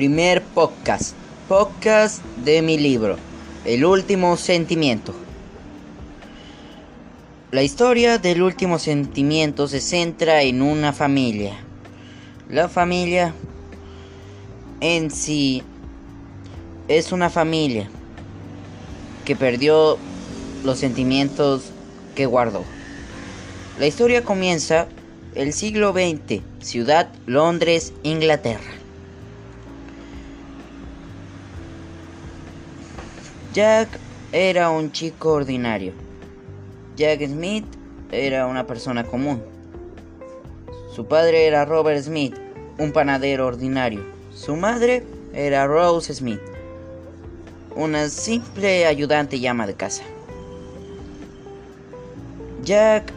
Primer podcast. Podcast de mi libro. El último sentimiento. La historia del último sentimiento se centra en una familia. La familia en sí es una familia que perdió los sentimientos que guardó. La historia comienza el siglo XX, ciudad Londres, Inglaterra. Jack era un chico ordinario. Jack Smith era una persona común. Su padre era Robert Smith, un panadero ordinario. Su madre era Rose Smith, una simple ayudante y ama de casa. Jack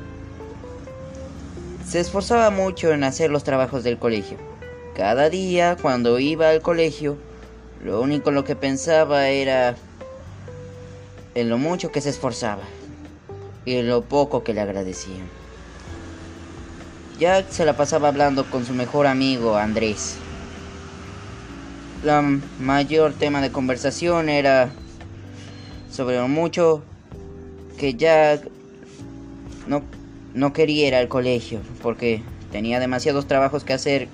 se esforzaba mucho en hacer los trabajos del colegio. Cada día, cuando iba al colegio, lo único en lo que pensaba era en lo mucho que se esforzaba y en lo poco que le agradecían. Jack se la pasaba hablando con su mejor amigo Andrés. La mayor tema de conversación era sobre lo mucho que Jack no, no quería ir al colegio porque tenía demasiados trabajos que hacer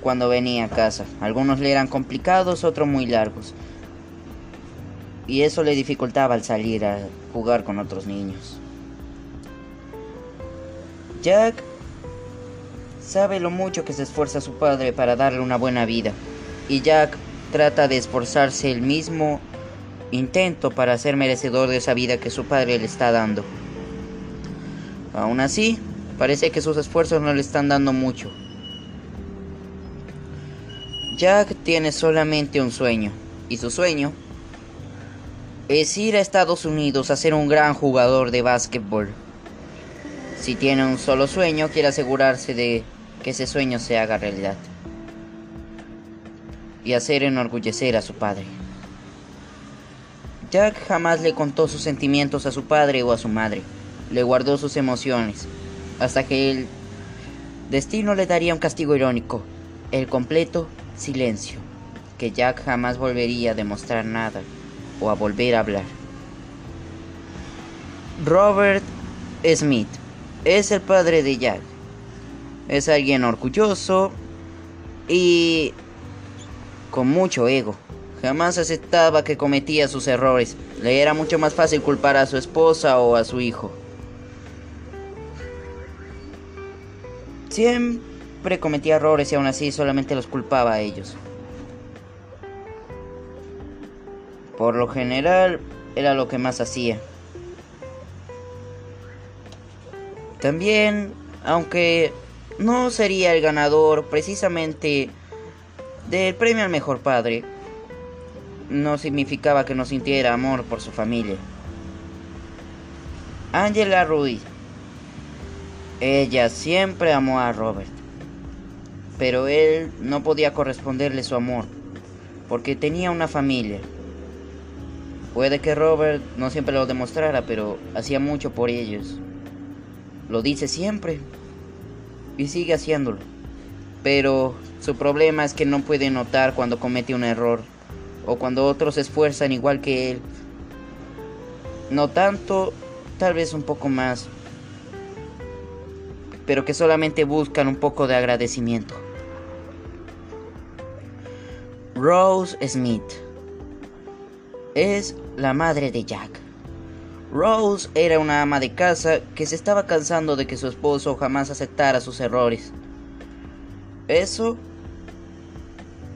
cuando venía a casa. Algunos le eran complicados, otros muy largos y eso le dificultaba al salir a jugar con otros niños. Jack sabe lo mucho que se esfuerza su padre para darle una buena vida y Jack trata de esforzarse el mismo intento para ser merecedor de esa vida que su padre le está dando. Aún así, parece que sus esfuerzos no le están dando mucho. Jack tiene solamente un sueño, y su sueño es ir a Estados Unidos a ser un gran jugador de básquetbol. Si tiene un solo sueño, quiere asegurarse de que ese sueño se haga realidad. Y hacer enorgullecer a su padre. Jack jamás le contó sus sentimientos a su padre o a su madre. Le guardó sus emociones. Hasta que el destino le daría un castigo irónico. El completo silencio. Que Jack jamás volvería a demostrar nada o a volver a hablar. Robert Smith es el padre de Jack. Es alguien orgulloso y con mucho ego. Jamás aceptaba que cometía sus errores. Le era mucho más fácil culpar a su esposa o a su hijo. Siempre cometía errores y aún así solamente los culpaba a ellos. Por lo general era lo que más hacía. También, aunque no sería el ganador precisamente del premio al mejor padre, no significaba que no sintiera amor por su familia. Angela Ruiz. Ella siempre amó a Robert, pero él no podía corresponderle su amor, porque tenía una familia. Puede que Robert no siempre lo demostrara, pero hacía mucho por ellos. Lo dice siempre. Y sigue haciéndolo. Pero su problema es que no puede notar cuando comete un error. O cuando otros se esfuerzan igual que él. No tanto, tal vez un poco más. Pero que solamente buscan un poco de agradecimiento. Rose Smith es la madre de Jack. Rose era una ama de casa que se estaba cansando de que su esposo jamás aceptara sus errores. Eso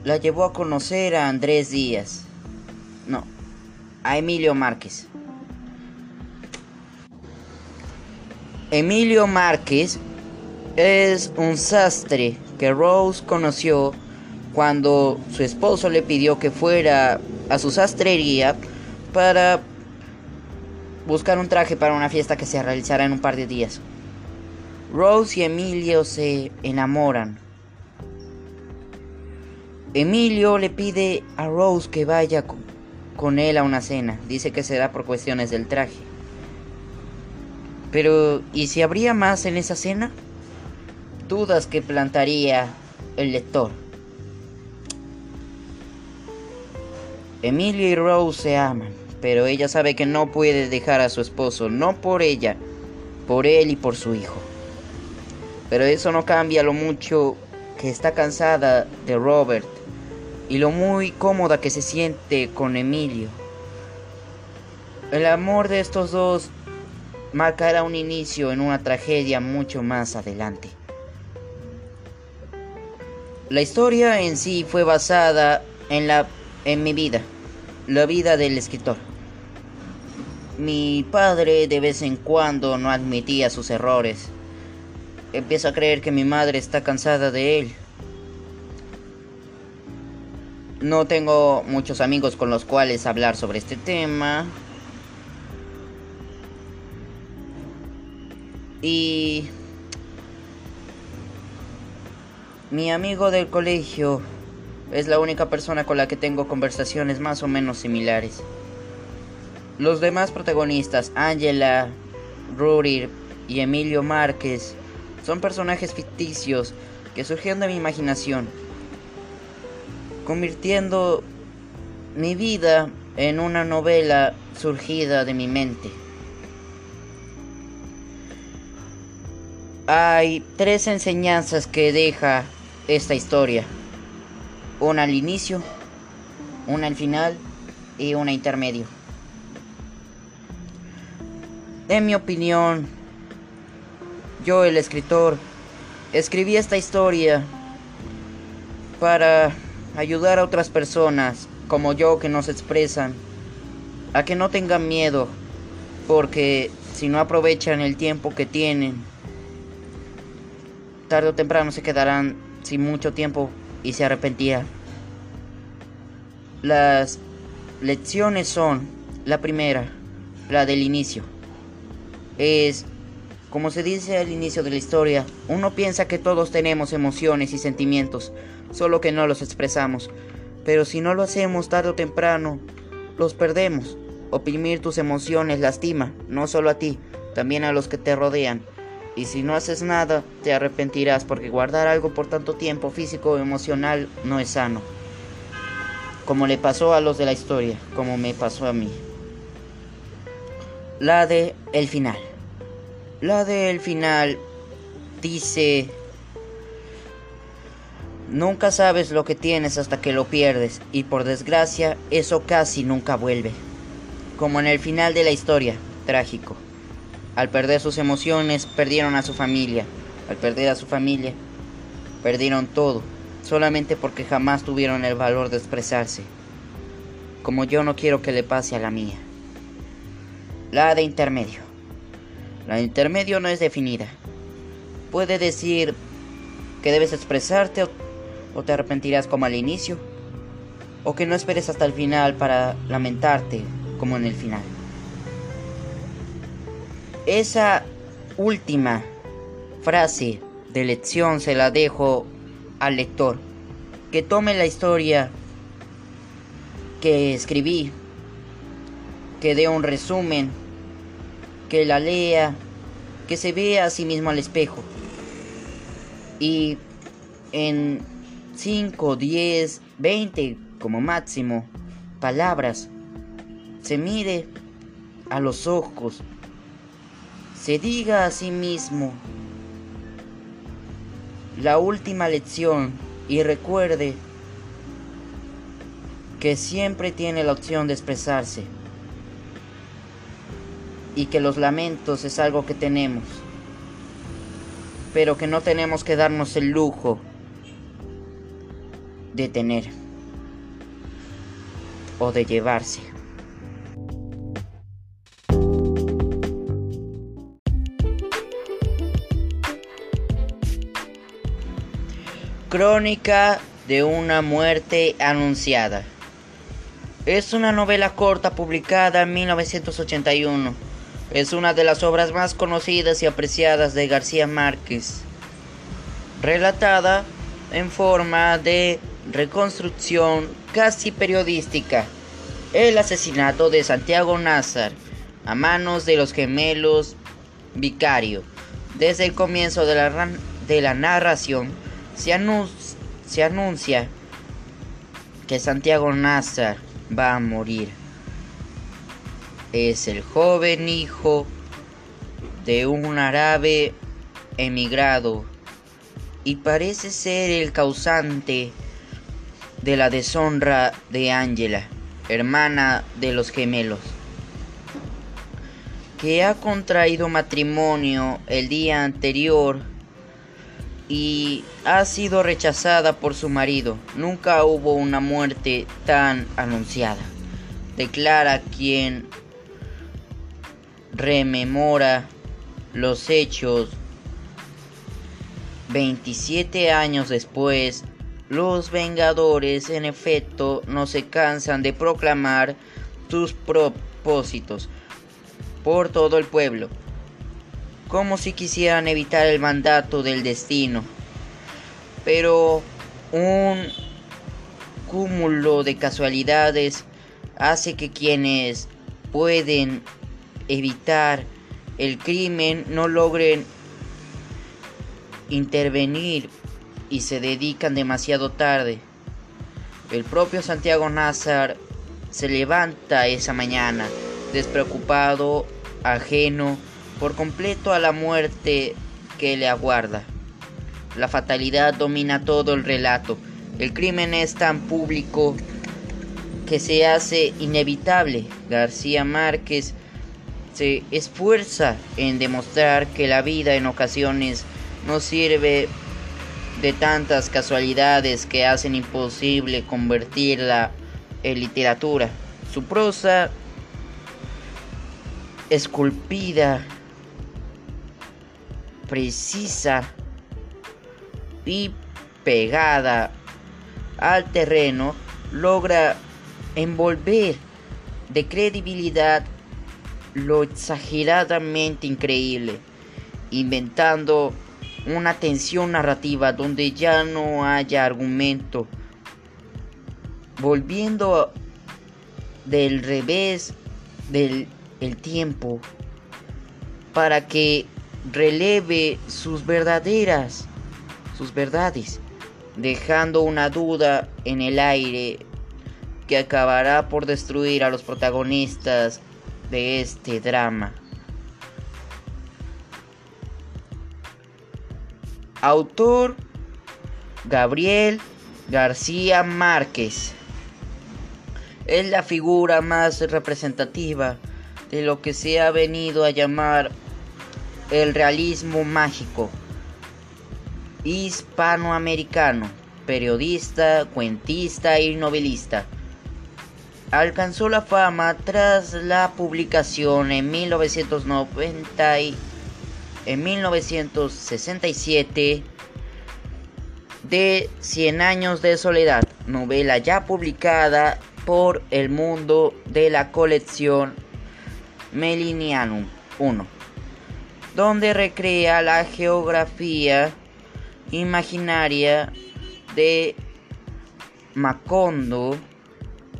la llevó a conocer a Andrés Díaz. No, a Emilio Márquez. Emilio Márquez es un sastre que Rose conoció cuando su esposo le pidió que fuera a su sastrería para buscar un traje para una fiesta que se realizará en un par de días. Rose y Emilio se enamoran. Emilio le pide a Rose que vaya con él a una cena. Dice que será por cuestiones del traje. Pero, ¿y si habría más en esa cena? Dudas que plantaría el lector. Emilia y Rose se aman, pero ella sabe que no puede dejar a su esposo, no por ella, por él y por su hijo. Pero eso no cambia lo mucho que está cansada de Robert y lo muy cómoda que se siente con Emilio. El amor de estos dos marcará un inicio en una tragedia mucho más adelante. La historia en sí fue basada en, la, en mi vida, la vida del escritor. Mi padre de vez en cuando no admitía sus errores. Empiezo a creer que mi madre está cansada de él. No tengo muchos amigos con los cuales hablar sobre este tema. Y mi amigo del colegio es la única persona con la que tengo conversaciones más o menos similares. Los demás protagonistas, Angela, Rudy y Emilio Márquez, son personajes ficticios que surgieron de mi imaginación, convirtiendo mi vida en una novela surgida de mi mente. Hay tres enseñanzas que deja esta historia. Una al inicio, una al final y una intermedio. En mi opinión, yo el escritor escribí esta historia para ayudar a otras personas como yo que nos expresan a que no tengan miedo porque si no aprovechan el tiempo que tienen tarde o temprano se quedarán sin mucho tiempo y se arrepentirán. Las lecciones son, la primera, la del inicio. Es, como se dice al inicio de la historia, uno piensa que todos tenemos emociones y sentimientos, solo que no los expresamos. Pero si no lo hacemos tarde o temprano, los perdemos. Oprimir tus emociones lastima, no solo a ti, también a los que te rodean. Y si no haces nada, te arrepentirás porque guardar algo por tanto tiempo físico o emocional no es sano. Como le pasó a los de la historia, como me pasó a mí. La de el final. La de el final dice, nunca sabes lo que tienes hasta que lo pierdes y por desgracia eso casi nunca vuelve. Como en el final de la historia, trágico. Al perder sus emociones, perdieron a su familia. Al perder a su familia, perdieron todo, solamente porque jamás tuvieron el valor de expresarse. Como yo no quiero que le pase a la mía. La de intermedio. La de intermedio no es definida. Puede decir que debes expresarte o, o te arrepentirás como al inicio. O que no esperes hasta el final para lamentarte como en el final. Esa última frase de lección se la dejo al lector. Que tome la historia que escribí, que dé un resumen, que la lea, que se vea a sí mismo al espejo. Y en 5, 10, 20 como máximo palabras, se mire a los ojos se diga a sí mismo la última lección y recuerde que siempre tiene la opción de expresarse y que los lamentos es algo que tenemos, pero que no tenemos que darnos el lujo de tener o de llevarse. Crónica de una muerte anunciada. Es una novela corta publicada en 1981. Es una de las obras más conocidas y apreciadas de García Márquez. Relatada en forma de reconstrucción casi periodística. El asesinato de Santiago Nazar a manos de los gemelos Vicario. Desde el comienzo de la, de la narración se, anuncia, que Santiago Nazar va a morir. Es el joven hijo de un árabe emigrado y parece ser el causante de la deshonra de Angela, hermana de los gemelos, que ha contraído matrimonio el día anterior y ha sido rechazada por su marido. Nunca hubo una muerte tan anunciada. Declara quien rememora los hechos 27 años después, los Vengadores en efecto no se cansan de proclamar sus propósitos por todo el pueblo, como si quisieran evitar el mandato del destino. Pero un cúmulo de casualidades hace que quienes pueden evitar el crimen no logren intervenir y se dedican demasiado tarde. El propio Santiago Nazar se levanta esa mañana, despreocupado, ajeno por completo a la muerte que le aguarda. La fatalidad domina todo el relato. El crimen es tan público que se hace inevitable. García Márquez se esfuerza en demostrar que la vida en ocasiones no sirve de tantas casualidades que hacen imposible convertirla en literatura. Su prosa esculpida, precisa y pegada al terreno logra envolver de credibilidad lo exageradamente increíble, inventando una tensión narrativa donde ya no haya argumento, volviendo del revés del el tiempo para que releve sus verdaderas sus verdades, dejando una duda en el aire que acabará por destruir a los protagonistas de este drama. Autor Gabriel García Márquez. Es la figura más representativa de lo que se ha venido a llamar el realismo mágico hispanoamericano, periodista, cuentista y novelista. Alcanzó la fama tras la publicación en 1990 en 1967 de Cien años de soledad, novela ya publicada por El Mundo de la colección Melinianum 1, donde recrea la geografía imaginaria de Macondo,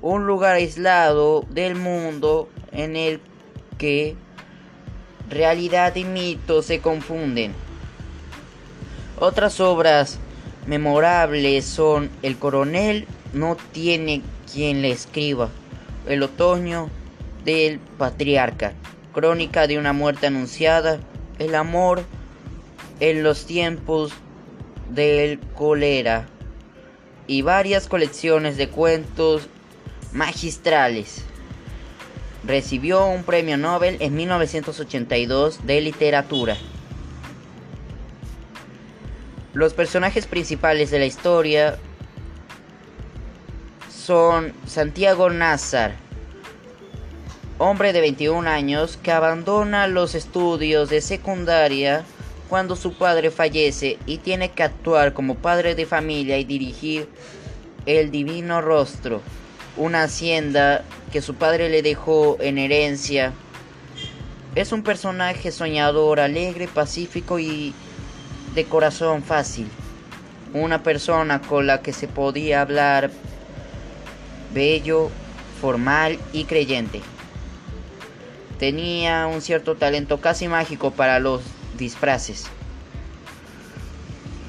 un lugar aislado del mundo en el que realidad y mito se confunden. Otras obras memorables son El coronel no tiene quien le escriba, El otoño del patriarca, Crónica de una muerte anunciada, El amor en los tiempos del cólera y varias colecciones de cuentos magistrales. Recibió un premio Nobel en 1982 de literatura. Los personajes principales de la historia son Santiago Nazar, hombre de 21 años que abandona los estudios de secundaria cuando su padre fallece y tiene que actuar como padre de familia y dirigir el divino rostro una hacienda que su padre le dejó en herencia. Es un personaje soñador, alegre, pacífico y de corazón fácil. Una persona con la que se podía hablar bello, formal y creyente. Tenía un cierto talento casi mágico para los disfraces.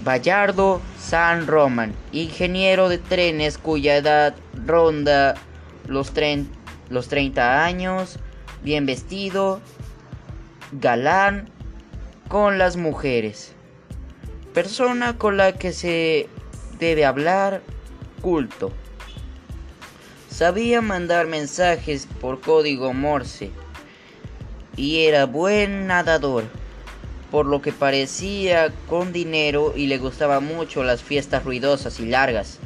Bayardo San Roman, ingeniero de trenes cuya edad ronda los, los 30 años, bien vestido, galán con las mujeres. Persona con la que se debe hablar, culto. Sabía mandar mensajes por código Morse y era buen nadador, por lo que parecía con dinero y le gustaba mucho las fiestas ruidosas y largas.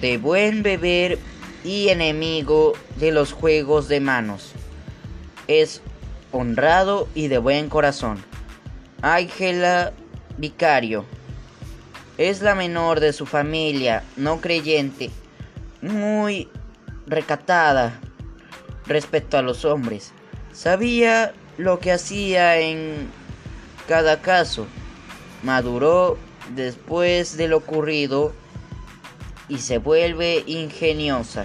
De buen beber y enemigo de los juegos de manos. Es honrado y de buen corazón. Ángela Vicario. Es la menor de su familia, no creyente, muy recatada respecto a los hombres. Sabía lo que hacía en cada caso. Maduró después de lo ocurrido y se vuelve ingeniosa.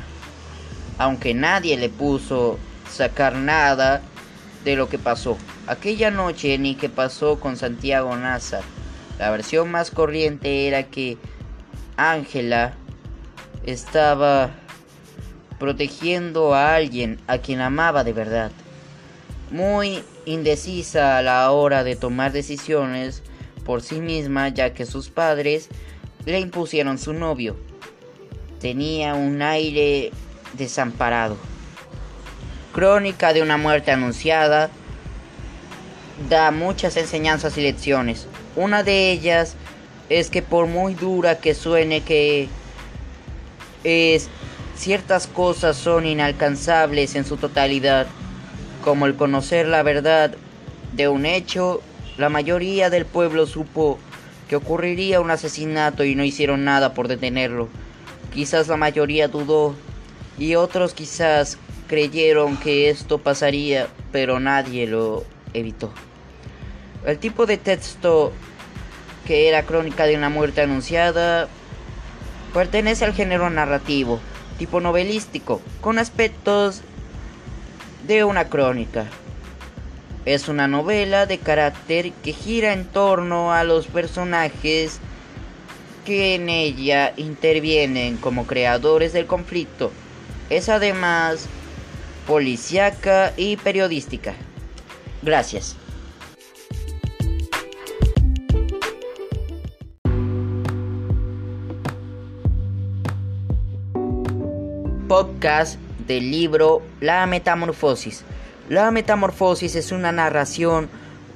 Aunque nadie le puso sacar nada de lo que pasó. Aquella noche ni que pasó con Santiago Nazar. La versión más corriente era que Ángela estaba protegiendo a alguien a quien amaba de verdad. Muy indecisa a la hora de tomar decisiones por sí misma ya que sus padres le impusieron su novio. Tenía un aire desamparado. Crónica de una muerte anunciada da muchas enseñanzas y lecciones. Una de ellas es que por muy dura que suene que es, ciertas cosas son inalcanzables en su totalidad, como el conocer la verdad de un hecho, la mayoría del pueblo supo que ocurriría un asesinato y no hicieron nada por detenerlo. Quizás la mayoría dudó y otros quizás creyeron que esto pasaría, pero nadie lo evitó. El tipo de texto que era crónica de una muerte anunciada pertenece al género narrativo, tipo novelístico, con aspectos de una crónica. Es una novela de carácter que gira en torno a los personajes que en ella intervienen como creadores del conflicto. Es además policíaca y periodística. Gracias. Podcast del libro La Metamorfosis. La Metamorfosis es una narración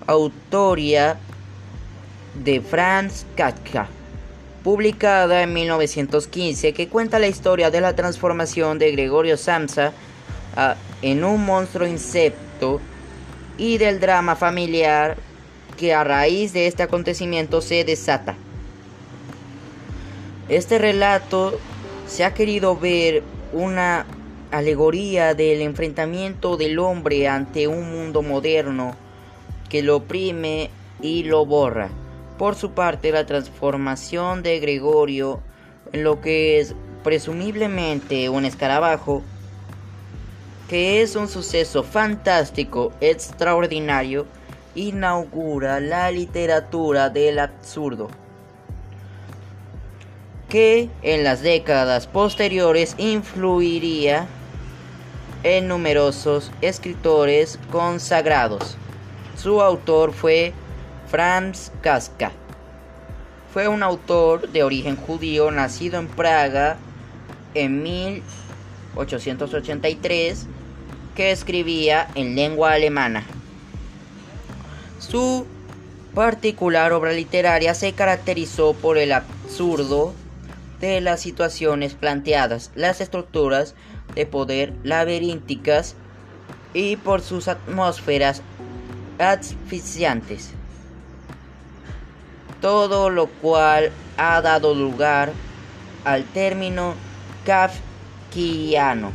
autoria de Franz Kafka, publicada en 1915, que cuenta la historia de la transformación de Gregorio Samsa en un monstruo insecto y del drama familiar que a raíz de este acontecimiento se desata. Este relato se ha querido ver una alegoría del enfrentamiento del hombre ante un mundo moderno que lo oprime y lo borra. Por su parte, la transformación de Gregorio en lo que es presumiblemente un escarabajo que es un suceso fantástico, extraordinario, inaugura la literatura del absurdo, que en las décadas posteriores influiría en numerosos escritores consagrados. Su autor fue Franz Kafka. Fue un autor de origen judío nacido en Praga en 1883 que escribía en lengua alemana. Su particular obra literaria se caracterizó por el absurdo de las situaciones planteadas, las estructuras de poder laberínticas y por sus atmósferas asfixiantes. Todo lo cual ha dado lugar al término kafkiano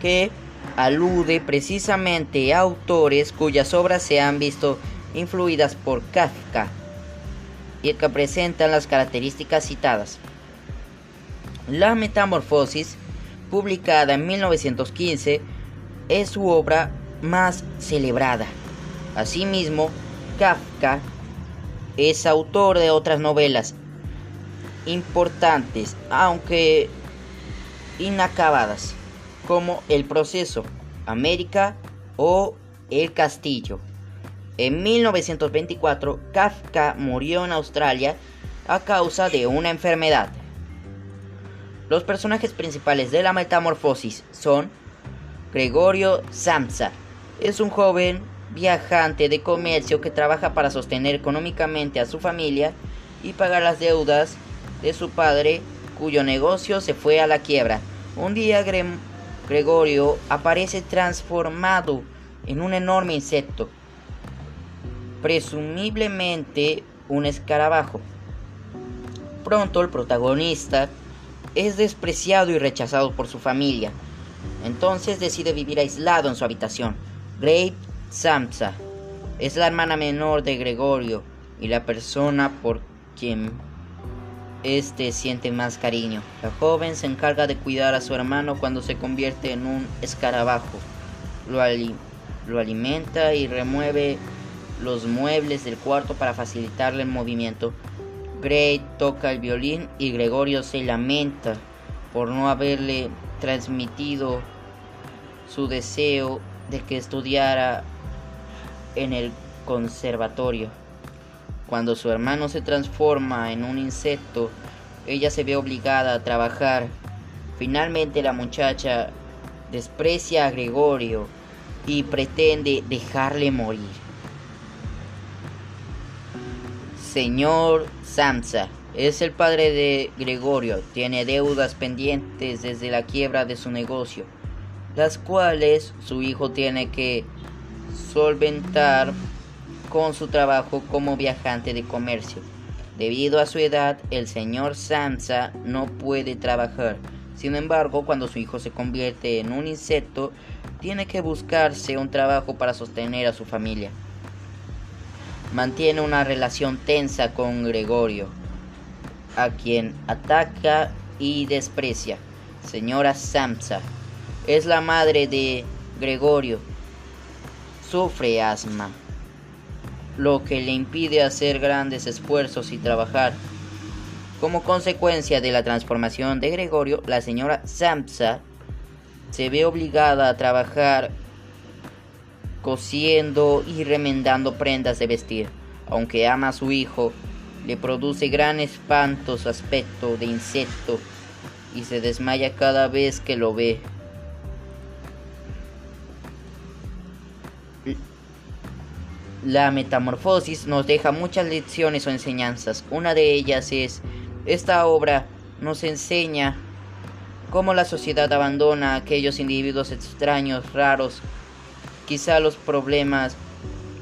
que alude precisamente a autores cuyas obras se han visto influidas por Kafka y que presentan las características citadas. La Metamorfosis, publicada en 1915, es su obra más celebrada. Asimismo, Kafka es autor de otras novelas importantes, aunque inacabadas, como El proceso, América o El castillo. En 1924, Kafka murió en Australia a causa de una enfermedad. Los personajes principales de la metamorfosis son Gregorio Samsa. Es un joven viajante de comercio que trabaja para sostener económicamente a su familia y pagar las deudas de su padre, cuyo negocio se fue a la quiebra. Un día Gregorio aparece transformado en un enorme insecto, presumiblemente un escarabajo. Pronto el protagonista es despreciado y rechazado por su familia. Entonces decide vivir aislado en su habitación. Grape Samsa es la hermana menor de Gregorio y la persona por quien este siente más cariño. La joven se encarga de cuidar a su hermano cuando se convierte en un escarabajo. Lo, lo alimenta y remueve los muebles del cuarto para facilitarle el movimiento. Gray toca el violín y Gregorio se lamenta por no haberle transmitido su deseo de que estudiara en el conservatorio. Cuando su hermano se transforma en un insecto, ella se ve obligada a trabajar. Finalmente la muchacha desprecia a Gregorio y pretende dejarle morir. Señor Samsa es el padre de Gregorio, tiene deudas pendientes desde la quiebra de su negocio, las cuales su hijo tiene que solventar con su trabajo como viajante de comercio. Debido a su edad, el señor Samsa no puede trabajar. Sin embargo, cuando su hijo se convierte en un insecto, tiene que buscarse un trabajo para sostener a su familia mantiene una relación tensa con Gregorio, a quien ataca y desprecia. Señora Samsa es la madre de Gregorio. Sufre asma, lo que le impide hacer grandes esfuerzos y trabajar. Como consecuencia de la transformación de Gregorio, la señora Samsa se ve obligada a trabajar cosiendo y remendando prendas de vestir. Aunque ama a su hijo, le produce gran espanto su aspecto de insecto y se desmaya cada vez que lo ve. La metamorfosis nos deja muchas lecciones o enseñanzas. Una de ellas es, esta obra nos enseña cómo la sociedad abandona a aquellos individuos extraños, raros, quizá los problemas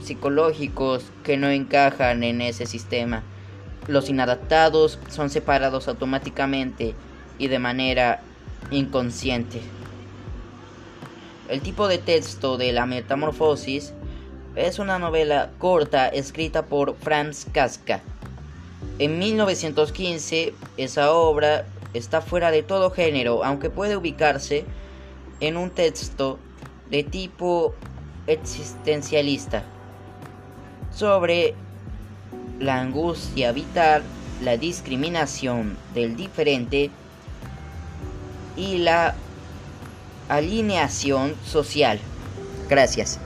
psicológicos que no encajan en ese sistema. Los inadaptados son separados automáticamente y de manera inconsciente. El tipo de texto de la metamorfosis es una novela corta escrita por Franz Kafka. En 1915 esa obra está fuera de todo género, aunque puede ubicarse en un texto de tipo existencialista sobre la angustia vital, la discriminación del diferente y la alineación social. Gracias.